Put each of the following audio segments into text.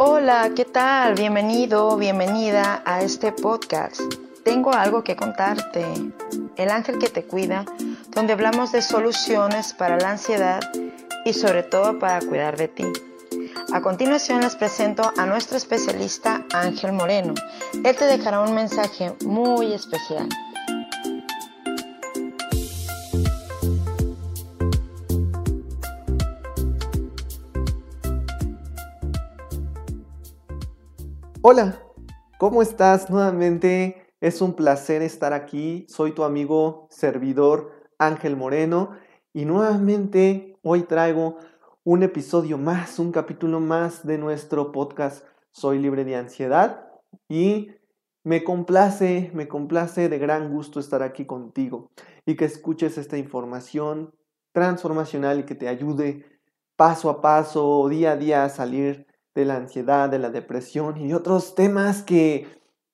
Hola, ¿qué tal? Bienvenido, bienvenida a este podcast. Tengo algo que contarte. El ángel que te cuida, donde hablamos de soluciones para la ansiedad y sobre todo para cuidar de ti. A continuación les presento a nuestro especialista Ángel Moreno. Él te dejará un mensaje muy especial. Hola, ¿cómo estás? Nuevamente es un placer estar aquí. Soy tu amigo servidor Ángel Moreno y nuevamente hoy traigo un episodio más, un capítulo más de nuestro podcast Soy libre de ansiedad y me complace, me complace de gran gusto estar aquí contigo y que escuches esta información transformacional y que te ayude paso a paso, día a día a salir de la ansiedad, de la depresión y otros temas que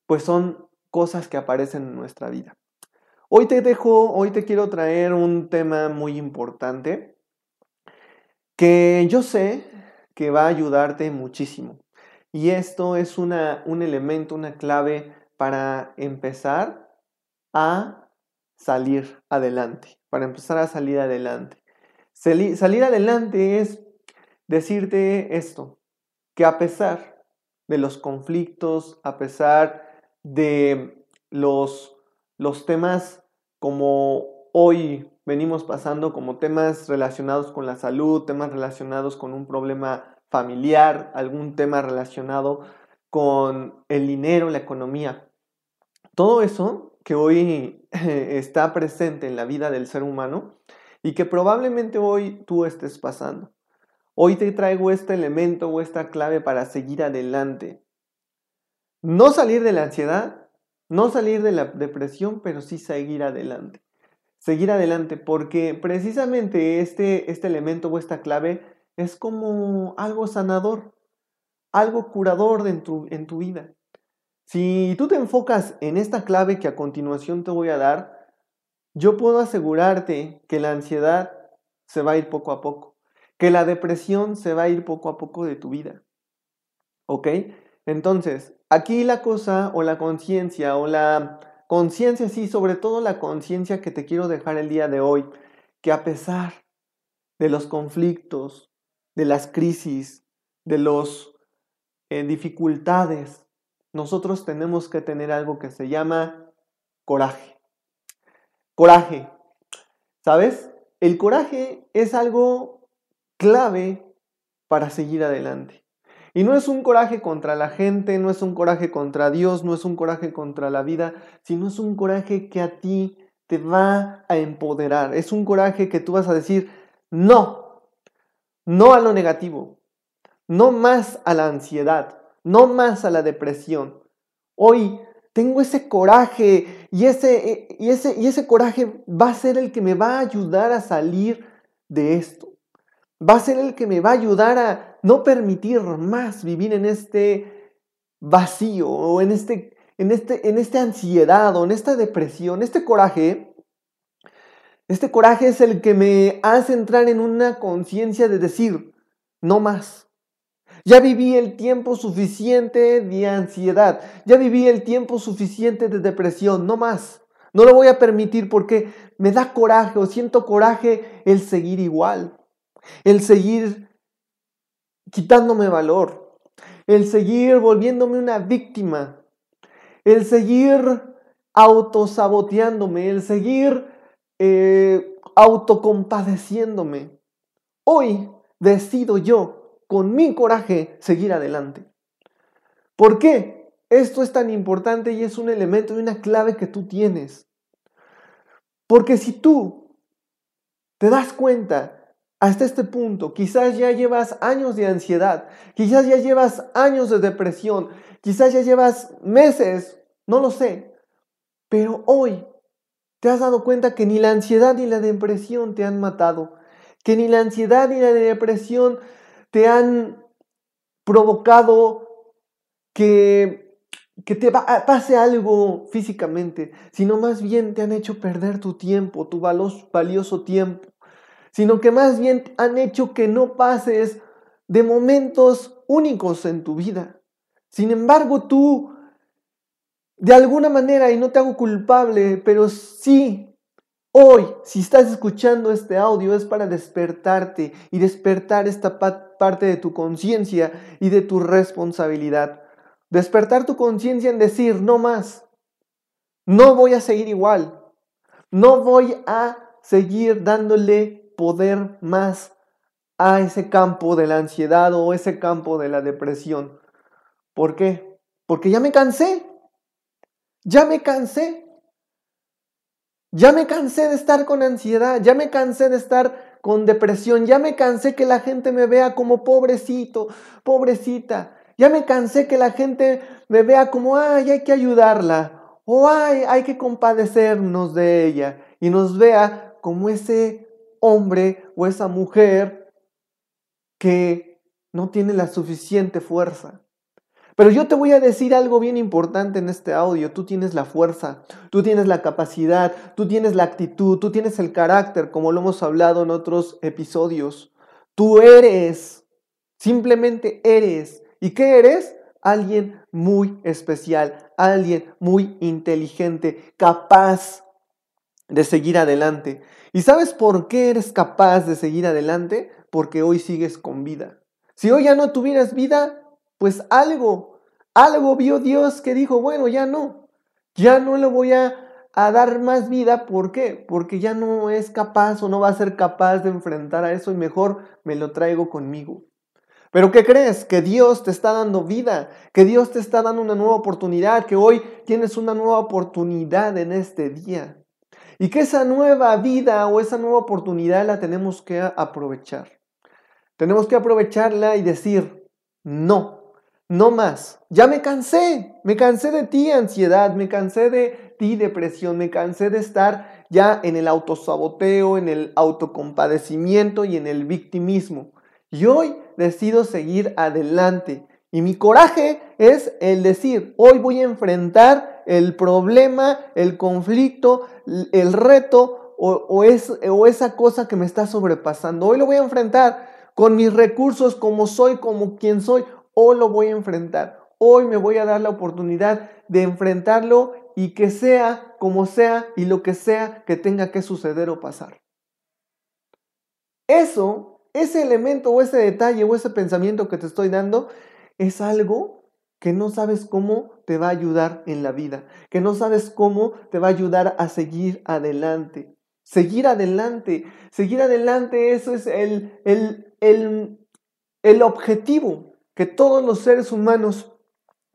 pues son cosas que aparecen en nuestra vida. Hoy te dejo, hoy te quiero traer un tema muy importante que yo sé que va a ayudarte muchísimo. Y esto es una, un elemento, una clave para empezar a salir adelante, para empezar a salir adelante. salir adelante es decirte esto, que a pesar de los conflictos, a pesar de los, temas como hoy venimos pasando, como temas relacionados con la salud, temas relacionados con un problema familiar, algún tema relacionado con el dinero, la economía. Todo eso que hoy está presente en la vida del ser humano y que probablemente hoy tú estés pasando. Hoy te traigo este elemento o esta clave para seguir adelante. No salir de la ansiedad, no salir de la depresión, pero sí seguir adelante. Seguir adelante porque precisamente este, este elemento o esta clave es como algo sanador, algo curador en tu, en tu vida. Si tú te enfocas en esta clave que a continuación te voy a dar, yo puedo asegurarte que la ansiedad se va a ir poco a poco que la depresión se va a ir poco a poco de tu vida. ¿Ok? Entonces, aquí la cosa o la conciencia o la conciencia, sí, sobre todo la conciencia que te quiero dejar el día de hoy, que a pesar de los conflictos, de las crisis, de las eh, dificultades, nosotros tenemos que tener algo que se llama coraje. Coraje. ¿Sabes? El coraje es algo clave para seguir adelante. Y no es un coraje contra la gente, no es un coraje contra Dios, no es un coraje contra la vida, sino es un coraje que a ti te va a empoderar. Es un coraje que tú vas a decir, no, no a lo negativo, no más a la ansiedad, no más a la depresión. Hoy tengo ese coraje y ese, y ese, y ese coraje va a ser el que me va a ayudar a salir de esto va a ser el que me va a ayudar a no permitir más vivir en este vacío o en este en este en esta ansiedad o en esta depresión, este coraje este coraje es el que me hace entrar en una conciencia de decir, no más. Ya viví el tiempo suficiente de ansiedad, ya viví el tiempo suficiente de depresión, no más. No lo voy a permitir porque me da coraje o siento coraje el seguir igual el seguir quitándome valor, el seguir volviéndome una víctima, el seguir autosaboteándome, el seguir eh, autocompadeciéndome. Hoy decido yo, con mi coraje, seguir adelante. ¿Por qué? Esto es tan importante y es un elemento y una clave que tú tienes. Porque si tú te das cuenta hasta este punto, quizás ya llevas años de ansiedad, quizás ya llevas años de depresión, quizás ya llevas meses, no lo sé, pero hoy te has dado cuenta que ni la ansiedad ni la depresión te han matado, que ni la ansiedad ni la depresión te han provocado que, que te pase algo físicamente, sino más bien te han hecho perder tu tiempo, tu valioso tiempo sino que más bien han hecho que no pases de momentos únicos en tu vida. Sin embargo, tú, de alguna manera, y no te hago culpable, pero sí, hoy, si estás escuchando este audio, es para despertarte y despertar esta parte de tu conciencia y de tu responsabilidad. Despertar tu conciencia en decir, no más, no voy a seguir igual, no voy a seguir dándole poder más a ese campo de la ansiedad o ese campo de la depresión. ¿Por qué? Porque ya me cansé. Ya me cansé. Ya me cansé de estar con ansiedad, ya me cansé de estar con depresión, ya me cansé que la gente me vea como pobrecito, pobrecita, ya me cansé que la gente me vea como, ay, hay que ayudarla, o ay, hay que compadecernos de ella, y nos vea como ese hombre o esa mujer que no tiene la suficiente fuerza. Pero yo te voy a decir algo bien importante en este audio. Tú tienes la fuerza, tú tienes la capacidad, tú tienes la actitud, tú tienes el carácter, como lo hemos hablado en otros episodios. Tú eres, simplemente eres. ¿Y qué eres? Alguien muy especial, alguien muy inteligente, capaz de seguir adelante. ¿Y sabes por qué eres capaz de seguir adelante? Porque hoy sigues con vida. Si hoy ya no tuvieras vida, pues algo, algo vio Dios que dijo, bueno, ya no, ya no le voy a, a dar más vida. ¿Por qué? Porque ya no es capaz o no va a ser capaz de enfrentar a eso y mejor me lo traigo conmigo. Pero ¿qué crees? Que Dios te está dando vida, que Dios te está dando una nueva oportunidad, que hoy tienes una nueva oportunidad en este día. Y que esa nueva vida o esa nueva oportunidad la tenemos que aprovechar. Tenemos que aprovecharla y decir, no, no más. Ya me cansé, me cansé de ti ansiedad, me cansé de ti depresión, me cansé de estar ya en el autosaboteo, en el autocompadecimiento y en el victimismo. Y hoy decido seguir adelante. Y mi coraje es el decir, hoy voy a enfrentar el problema, el conflicto, el reto o, es, o esa cosa que me está sobrepasando. Hoy lo voy a enfrentar con mis recursos, como soy, como quien soy. Hoy lo voy a enfrentar. Hoy me voy a dar la oportunidad de enfrentarlo y que sea como sea y lo que sea que tenga que suceder o pasar. Eso, ese elemento o ese detalle o ese pensamiento que te estoy dando es algo que no sabes cómo te va a ayudar en la vida, que no sabes cómo te va a ayudar a seguir adelante. Seguir adelante, seguir adelante, eso es el, el, el, el objetivo que todos los seres humanos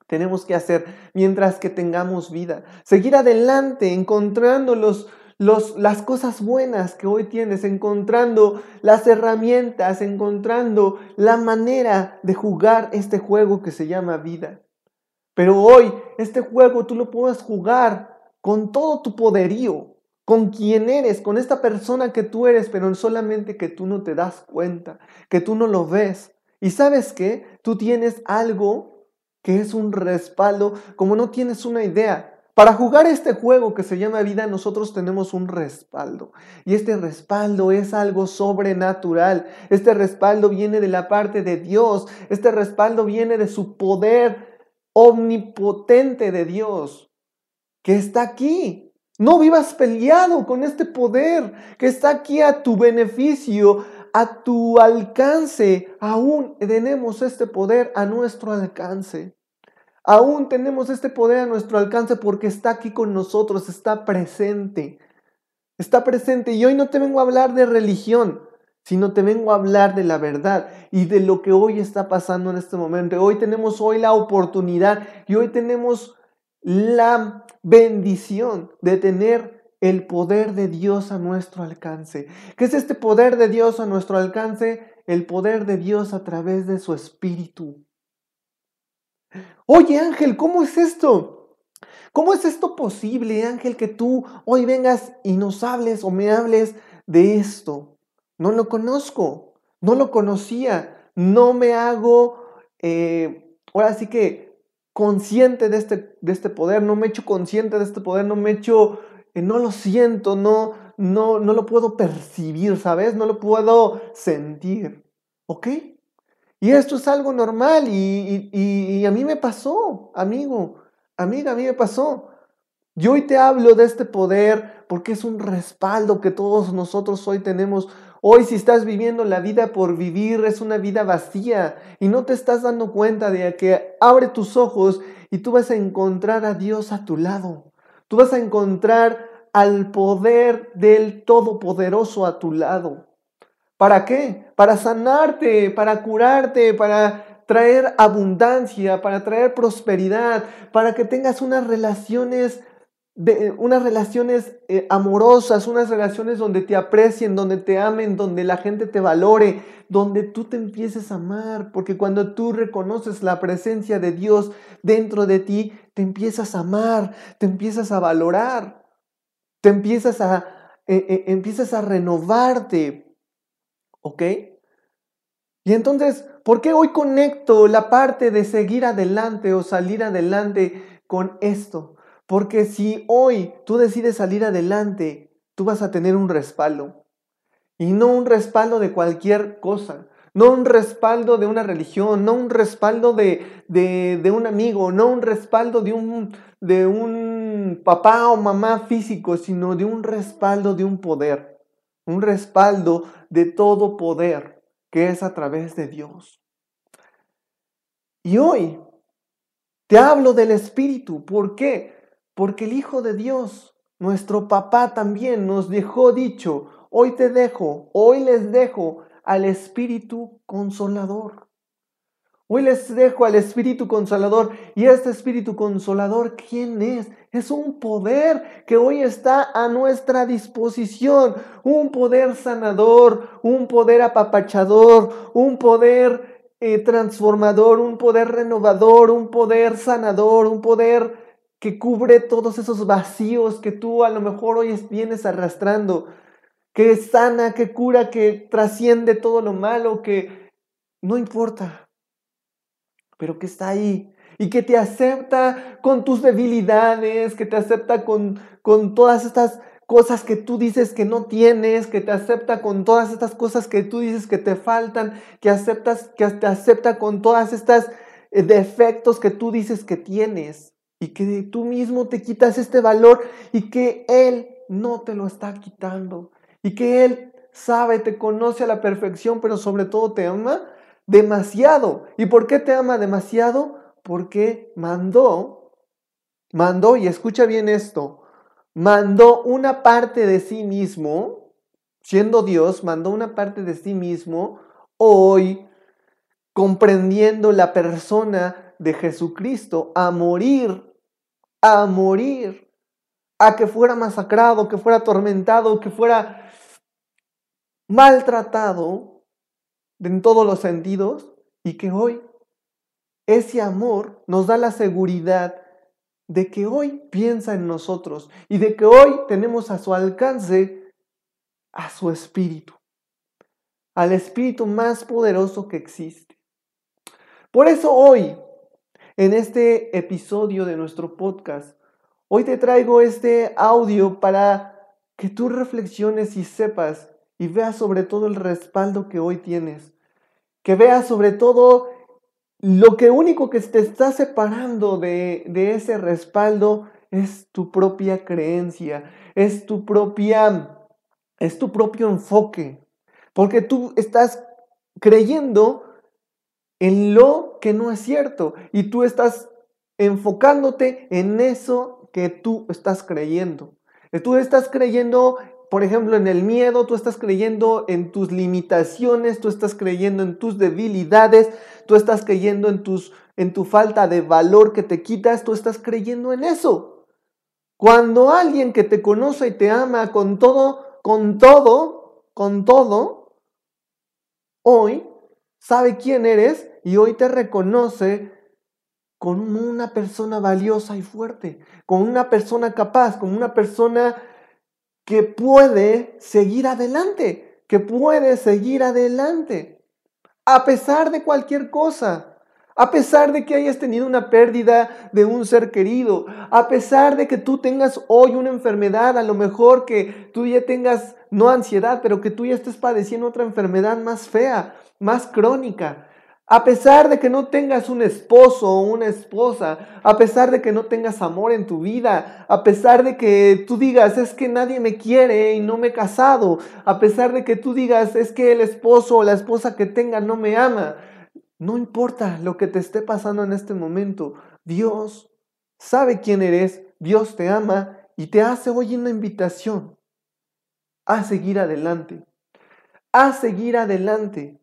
tenemos que hacer mientras que tengamos vida. Seguir adelante, encontrando los, las cosas buenas que hoy tienes, encontrando las herramientas, encontrando la manera de jugar este juego que se llama vida. Pero hoy este juego tú lo puedes jugar con todo tu poderío, con quien eres, con esta persona que tú eres, pero solamente que tú no te das cuenta, que tú no lo ves. Y sabes que tú tienes algo que es un respaldo, como no tienes una idea. Para jugar este juego que se llama vida, nosotros tenemos un respaldo. Y este respaldo es algo sobrenatural. Este respaldo viene de la parte de Dios. Este respaldo viene de su poder omnipotente de Dios, que está aquí. No vivas peleado con este poder que está aquí a tu beneficio, a tu alcance. Aún tenemos este poder a nuestro alcance. Aún tenemos este poder a nuestro alcance porque está aquí con nosotros, está presente. Está presente. Y hoy no te vengo a hablar de religión, sino te vengo a hablar de la verdad y de lo que hoy está pasando en este momento. Hoy tenemos hoy la oportunidad y hoy tenemos la bendición de tener el poder de Dios a nuestro alcance. ¿Qué es este poder de Dios a nuestro alcance? El poder de Dios a través de su espíritu. Oye Ángel, ¿cómo es esto? ¿Cómo es esto posible, Ángel, que tú hoy vengas y nos hables o me hables de esto? No lo conozco, no lo conocía, no me hago, eh, ahora sí que consciente de este, de este poder, no me echo consciente de este poder, no me echo, eh, no lo siento, no, no, no lo puedo percibir, ¿sabes? No lo puedo sentir, ¿ok? Y esto es algo normal y, a mí me pasó, amigo, amiga, a mí me pasó. Yo hoy te hablo de este poder porque es un respaldo que todos nosotros hoy tenemos. Hoy si estás viviendo la vida por vivir es una vida vacía y no te estás dando cuenta de que abre tus ojos y tú vas a encontrar a Dios a tu lado. Tú vas a encontrar al poder del Todopoderoso a tu lado. ¿Para qué? Para sanarte, para curarte, para traer abundancia, para traer prosperidad, para que tengas unas relaciones unas relaciones eh, amorosas, unas relaciones donde te aprecien, donde te amen, donde la gente te valore, donde tú te empieces a amar, porque cuando tú reconoces la presencia de Dios dentro de ti, te empiezas a amar, te empiezas a valorar, te empiezas a, eh, eh, empiezas a renovarte, ¿Ok? Y entonces, ¿por qué hoy conecto la parte de seguir adelante o salir adelante con esto? Porque si hoy tú decides salir adelante, tú vas a tener un respaldo. Y no un respaldo de cualquier cosa. No un respaldo de una religión, no un respaldo de, de, un amigo, no un respaldo de un, de un papá o mamá físico, sino de un respaldo de un poder un respaldo de todo poder que es a través de Dios. Y hoy te hablo del Espíritu. ¿Por qué? Porque el Hijo de Dios, nuestro papá también nos dejó dicho, hoy te dejo, hoy les dejo al Espíritu Consolador. Hoy les dejo al Espíritu Consolador. ¿Y este Espíritu Consolador quién es? Es un poder que hoy está a nuestra disposición. Un poder sanador, un poder apapachador, un poder eh, transformador, un poder renovador, un poder sanador, un poder que cubre todos esos vacíos que tú a lo mejor hoy vienes arrastrando. Que sana, que cura, que trasciende todo lo malo, que no importa pero que está ahí y que te acepta con tus debilidades, que te acepta con, con todas estas cosas que tú dices que no tienes, que te acepta con todas estas cosas que tú dices que te faltan, que aceptas que te acepta con todas estas eh, defectos que tú dices que tienes y que tú mismo te quitas este valor y que él no te lo está quitando y que él sabe, te conoce a la perfección, pero sobre todo te ama demasiado. ¿Y por qué te ama demasiado? Porque mandó, mandó, y escucha bien esto, mandó una parte de sí mismo, siendo Dios, mandó una parte de sí mismo hoy, comprendiendo la persona de Jesucristo, a morir, a morir, a que fuera masacrado, que fuera atormentado, que fuera maltratado en todos los sentidos y que hoy ese amor nos da la seguridad de que hoy piensa en nosotros y de que hoy tenemos a su alcance a su espíritu, al espíritu más poderoso que existe. Por eso hoy, en este episodio de nuestro podcast, hoy te traigo este audio para que tú reflexiones y sepas y veas sobre todo el respaldo que hoy tienes. Que veas sobre todo lo que único que te está separando de, de ese respaldo es tu propia creencia, es tu propia, es tu propio enfoque. Porque tú estás creyendo en lo que no es cierto y tú estás enfocándote en eso que tú estás creyendo. Tú estás creyendo por ejemplo, en el miedo, tú estás creyendo en tus limitaciones, tú estás creyendo en tus debilidades, tú estás creyendo en, tus, en tu falta de valor que te quitas, tú estás creyendo en eso. Cuando alguien que te conoce y te ama con todo, con todo, con todo, hoy sabe quién eres y hoy te reconoce como una persona valiosa y fuerte, como una persona capaz, como una persona que puede seguir adelante, que puede seguir adelante, a pesar de cualquier cosa, a pesar de que hayas tenido una pérdida de un ser querido, a pesar de que tú tengas hoy una enfermedad, a lo mejor que tú ya tengas no ansiedad, pero que tú ya estés padeciendo otra enfermedad más fea, más crónica, A pesar de que no tengas un esposo o una esposa, a pesar de que no tengas amor en tu vida, a pesar de que tú digas, es que nadie me quiere y no me he casado, a pesar de que tú digas, es que el esposo o la esposa que tenga no me ama, no importa lo que te esté pasando en este momento, Dios sabe quién eres, Dios te ama y te hace hoy una invitación a seguir adelante, a seguir adelante.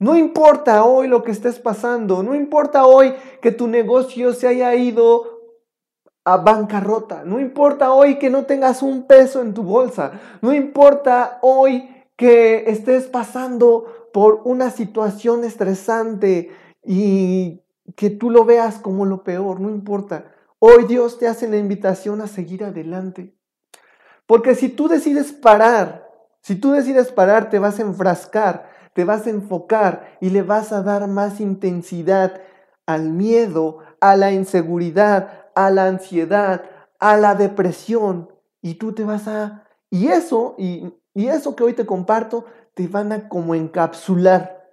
No importa hoy lo que estés pasando, no importa hoy que tu negocio se haya ido a bancarrota, no importa hoy que no tengas un peso en tu bolsa, no importa hoy que estés pasando por una situación estresante y que tú lo veas como lo peor, no importa. Hoy Dios te hace la invitación a seguir adelante. Porque si tú decides parar, si tú decides parar, te vas a enfrascar te vas a enfocar y le vas a dar más intensidad al miedo, a la inseguridad, a la ansiedad, a la depresión. Y tú te vas a... Y eso, y, eso que hoy te comparto, te van a como encapsular.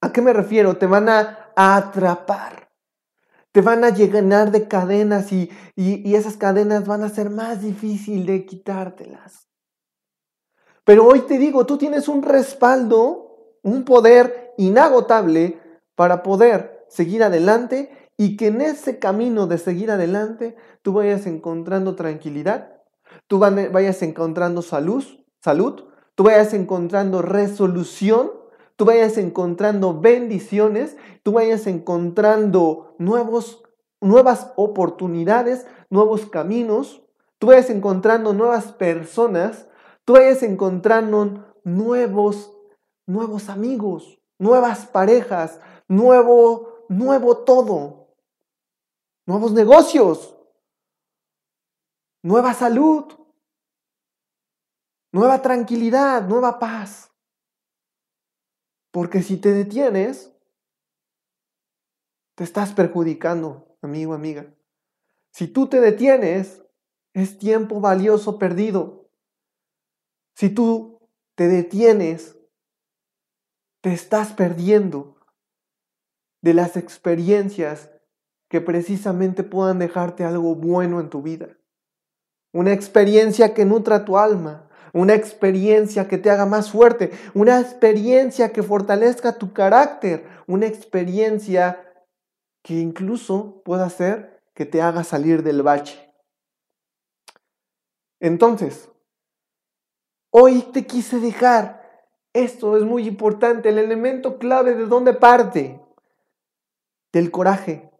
¿A qué me refiero? Te van a, atrapar. Te van a llenar de cadenas y, y, esas cadenas van a ser más difícil de quitártelas. Pero hoy te digo, tú tienes un respaldo, un poder inagotable para poder seguir adelante y que en ese camino de seguir adelante tú vayas encontrando tranquilidad, tú vayas encontrando salud, salud, tú vayas encontrando resolución, tú vayas encontrando bendiciones, tú vayas encontrando nuevos, nuevas oportunidades, nuevos caminos, tú vayas encontrando nuevas personas tú vayas encontrando nuevos, nuevos amigos, nuevas parejas, nuevo, nuevo todo, nuevos negocios, nueva salud, nueva tranquilidad, nueva paz. Porque si te detienes, te estás perjudicando, amigo, amiga. Si tú te detienes, es tiempo valioso perdido. Si tú te detienes, te estás perdiendo de las experiencias que precisamente puedan dejarte algo bueno en tu vida. Una experiencia que nutra tu alma, una experiencia que te haga más fuerte, una experiencia que fortalezca tu carácter, una experiencia que incluso pueda hacer que te haga salir del bache. Entonces, Hoy te quise dejar. Esto es muy importante, el elemento clave de dónde parte. Del coraje,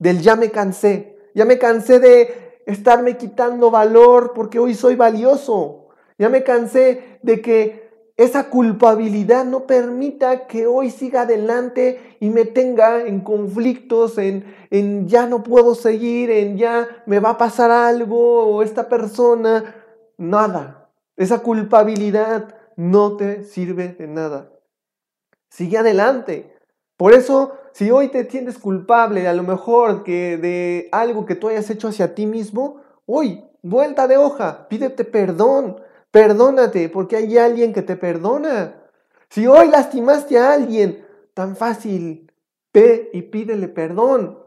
del ya me cansé. Ya me cansé de estarme quitando valor porque hoy soy valioso. Ya me cansé de que esa culpabilidad no permita que hoy siga adelante y me tenga en conflictos, en, en ya no puedo seguir, en ya me va a pasar algo o esta persona. Nada. Esa culpabilidad no te sirve de nada. Sigue adelante. Por eso, si hoy te sientes culpable, a lo mejor que de algo que tú hayas hecho hacia ti mismo, hoy, vuelta de hoja, pídete perdón, perdónate, porque hay alguien que te perdona. Si hoy lastimaste a alguien, tan fácil, ve y pídele perdón,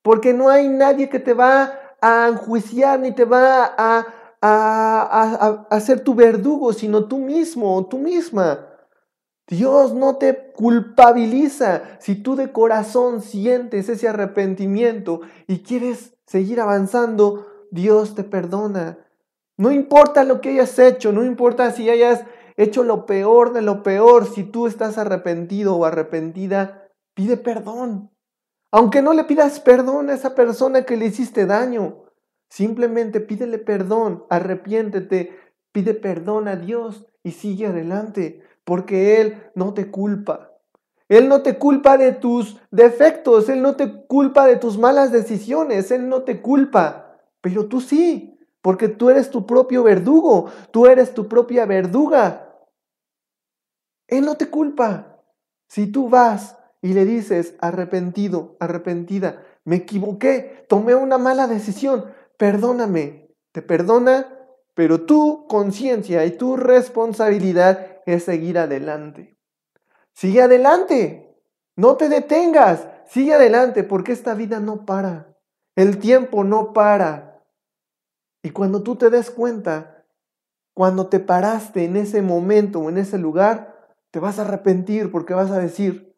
porque no hay nadie que te va a enjuiciar ni te va a a, ser tu verdugo, sino tú mismo o tú misma. Dios no te culpabiliza si tú de corazón sientes ese arrepentimiento y quieres seguir avanzando, Dios te perdona. No importa lo que hayas hecho, no importa si hayas hecho lo peor de lo peor, si tú estás arrepentido o arrepentida, pide perdón. Aunque no le pidas perdón a esa persona que le hiciste daño, Simplemente pídele perdón, arrepiéntete, pide perdón a Dios y sigue adelante, porque Él no te culpa. Él no te culpa de tus defectos, Él no te culpa de tus malas decisiones, Él no te culpa, pero tú sí, porque tú eres tu propio verdugo, tú eres tu propia verduga. Él no te culpa. Si tú vas y le dices arrepentido, arrepentida, me equivoqué, tomé una mala decisión, perdóname, te perdona, pero tu conciencia y tu responsabilidad es seguir adelante. Sigue adelante. No te detengas. Sigue adelante porque esta vida no para. El tiempo no para. Y cuando tú te des cuenta, cuando te paraste en ese momento o en ese lugar, te vas a arrepentir porque vas a decir,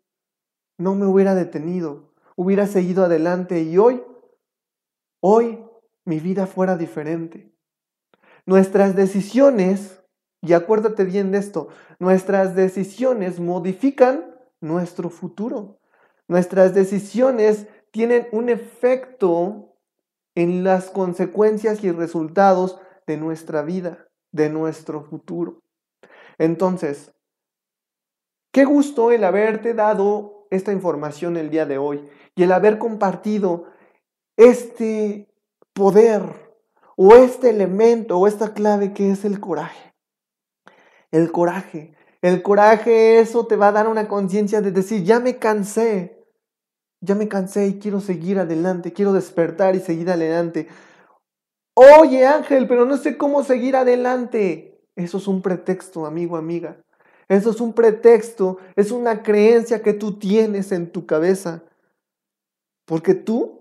no me hubiera detenido, hubiera seguido adelante y hoy, hoy mi vida fuera diferente. Nuestras decisiones, y acuérdate bien de esto, nuestras decisiones modifican nuestro futuro. Nuestras decisiones tienen un efecto en las consecuencias y resultados de nuestra vida, de nuestro futuro. Entonces, qué gusto el haberte dado esta información el día de hoy y el haber compartido este poder o este elemento o esta clave que es el coraje. El coraje. El coraje, eso te va a dar una conciencia de decir, ya me cansé, ya me cansé y quiero seguir adelante, quiero despertar y seguir adelante. Oye Ángel, pero no sé cómo seguir adelante. Eso es un pretexto, amigo, amiga. Eso es un pretexto, es una creencia que tú tienes en tu cabeza. Porque tú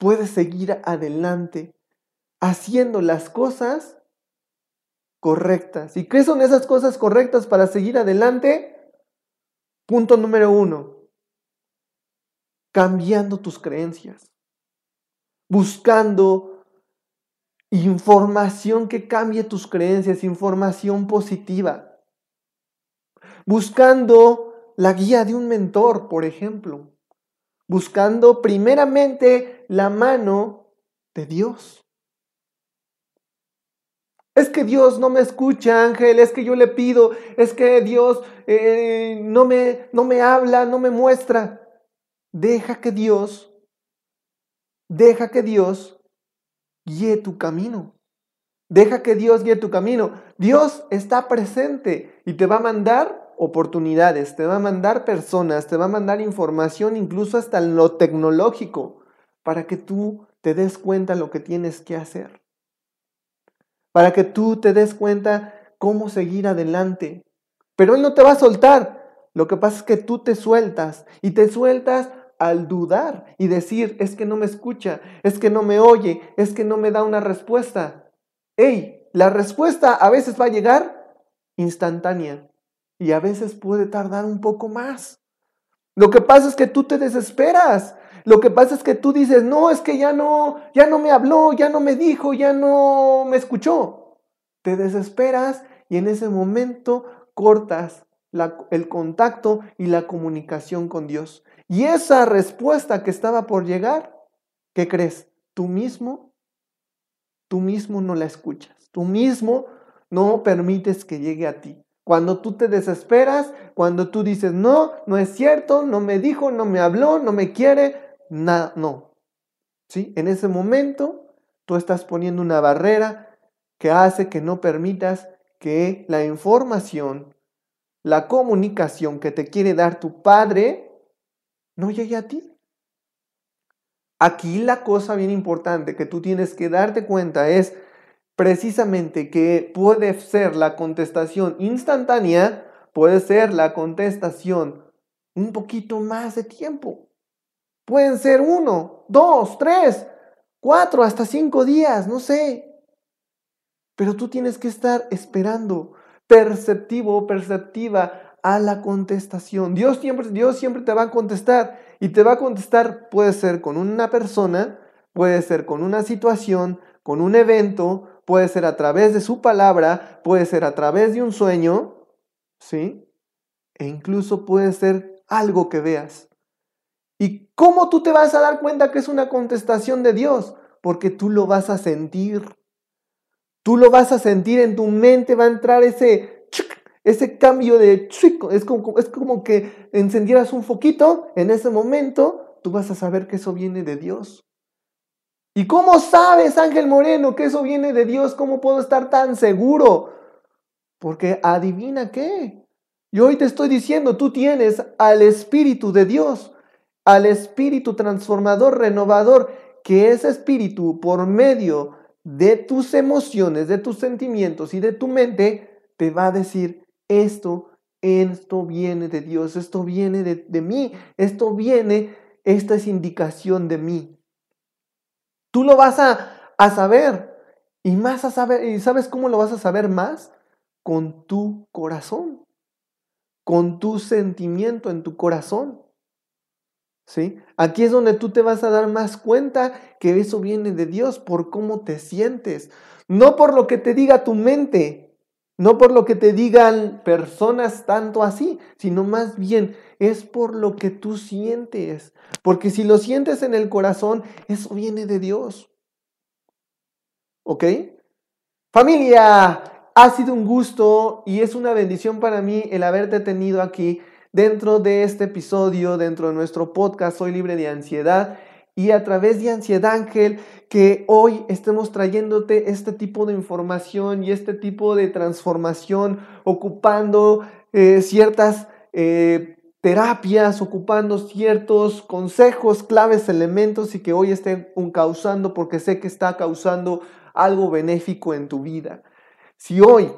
puedes seguir adelante haciendo las cosas correctas. ¿Y qué son esas cosas correctas para seguir adelante? Punto número uno, cambiando tus creencias, buscando información que cambie tus creencias, información positiva buscando la guía de un mentor, por ejemplo, buscando primeramente la mano de Dios. Es que Dios no me escucha, Ángel, es que yo le pido, es que Dios eh, no, me, no me habla, no me muestra. Deja que Dios, deja que Dios guíe tu camino. Deja que Dios guíe tu camino. Dios está presente y te va a mandar oportunidades, te va a mandar personas, te va a mandar información, incluso hasta lo tecnológico, para que tú te des cuenta lo que tienes que hacer. Para que tú te des cuenta cómo seguir adelante. Pero Él no te va a soltar. Lo que pasa es que tú te sueltas y te sueltas al dudar y decir, es que no me escucha, es que no me oye, es que no me da una respuesta. ¡Ey! La respuesta a veces va a llegar instantánea y a veces puede tardar un poco más. Lo que pasa es que tú te desesperas. Lo que pasa es que tú dices, no, es que ya no, ya no me habló, ya no me dijo, ya no me escuchó. Te desesperas y en ese momento cortas el contacto y la comunicación con Dios. Y esa respuesta que estaba por llegar, ¿qué crees? Tú mismo, tú mismo no la escuchas. Tú mismo no permites que llegue a ti. Cuando tú te desesperas, cuando tú dices, no, no es cierto, no me dijo, no me habló, no me quiere, nada, no. ¿Sí? En ese momento tú estás poniendo una barrera que hace que no permitas que la información, la comunicación que te quiere dar tu padre, no llegue a ti. Aquí la cosa bien importante que tú tienes que darte cuenta es, precisamente que puede ser la contestación instantánea, puede ser la contestación un poquito más de tiempo. Pueden ser uno, dos, tres, cuatro, hasta cinco días, no sé. Pero tú tienes que estar esperando, perceptivo o perceptiva a la contestación. Dios siempre, Dios siempre te va a contestar y te va a contestar, puede ser con una persona, puede ser con una situación, con un evento, puede ser a través de su palabra, puede ser a través de un sueño, ¿sí? E incluso puede ser algo que veas. ¿Y cómo tú te vas a dar cuenta que es una contestación de Dios? Porque tú lo vas a sentir. Tú lo vas a sentir en tu mente, va a entrar ese, ese cambio de es como, es como que encendieras un foquito, en ese momento tú vas a saber que eso viene de Dios. ¿Y cómo sabes, Ángel Moreno, que eso viene de Dios? ¿Cómo puedo estar tan seguro? Porque adivina qué. Yo hoy te estoy diciendo, tú tienes al Espíritu de Dios, al Espíritu transformador, renovador, que ese Espíritu por medio de tus emociones, de tus sentimientos y de tu mente, te va a decir, esto esto viene de Dios, esto viene de, de mí, esto viene, esta es indicación de mí. Tú lo vas a, a saber y más a saber, ¿y sabes cómo lo vas a saber más? Con tu corazón, con tu sentimiento en tu corazón. ¿Sí? Aquí es donde tú te vas a dar más cuenta que eso viene de Dios por cómo te sientes, no por lo que te diga tu mente, no por lo que te digan personas tanto así, sino más bien es por lo que tú sientes, porque si lo sientes en el corazón, eso viene de Dios. ¿Ok? Familia, ha sido un gusto y es una bendición para mí el haberte tenido aquí dentro de este episodio, dentro de nuestro podcast Soy libre de ansiedad y a través de Ansiedad Ángel que hoy estemos trayéndote este tipo de información y este tipo de transformación ocupando eh, ciertas eh, terapias, ocupando ciertos consejos, claves, elementos y que hoy estén causando porque sé que está causando algo benéfico en tu vida. Si hoy,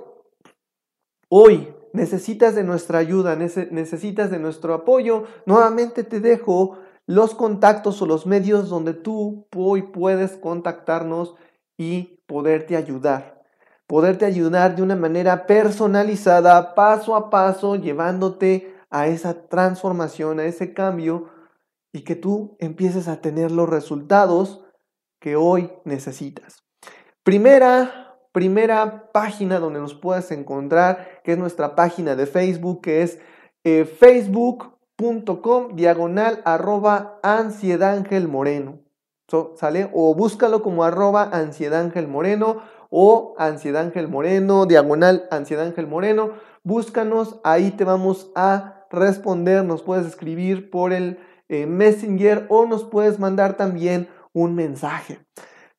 hoy necesitas de nuestra ayuda, necesitas de nuestro apoyo, nuevamente te dejo los contactos o los medios donde tú hoy puedes contactarnos y poderte ayudar. Poderte ayudar de una manera personalizada, paso a paso, llevándote a esa transformación, a ese cambio y que tú empieces a tener los resultados que hoy necesitas. Primera, primera página donde nos puedes encontrar, que es nuestra página de Facebook, que es eh, facebook.com diagonal arroba moreno. ¿Sale? O búscalo como arroba moreno o ansiedad moreno, diagonal ansiedad moreno. Búscanos, ahí te vamos a responder, nos puedes escribir por el eh, Messenger o nos puedes mandar también un mensaje.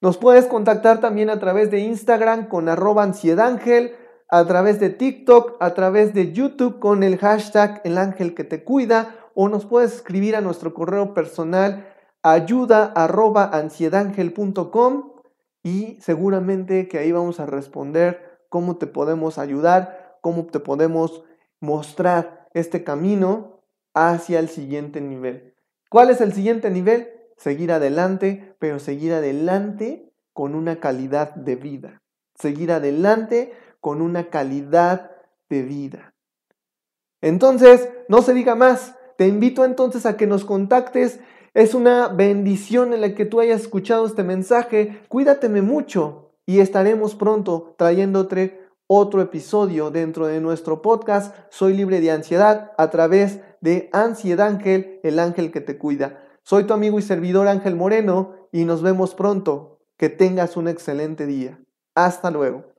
Nos puedes contactar también a través de Instagram con arroba ansiedangel, a través de TikTok, a través de YouTube con el hashtag el ángel que te cuida o nos puedes escribir a nuestro correo personal ayuda y seguramente que ahí vamos a responder cómo te podemos ayudar, cómo te podemos mostrar este camino hacia el siguiente nivel. ¿Cuál es el siguiente nivel? seguir adelante, pero seguir adelante con una calidad de vida. Seguir adelante con una calidad de vida. Entonces, no se diga más. Te invito entonces a que nos contactes. Es una bendición en la que tú hayas escuchado este mensaje. Cuídateme mucho y estaremos pronto trayéndote otro episodio dentro de nuestro podcast Soy libre de ansiedad a través de Ansiedad Ángel, el ángel que te cuida. Soy tu amigo y servidor Ángel Moreno y nos vemos pronto. Que tengas un excelente día. Hasta luego.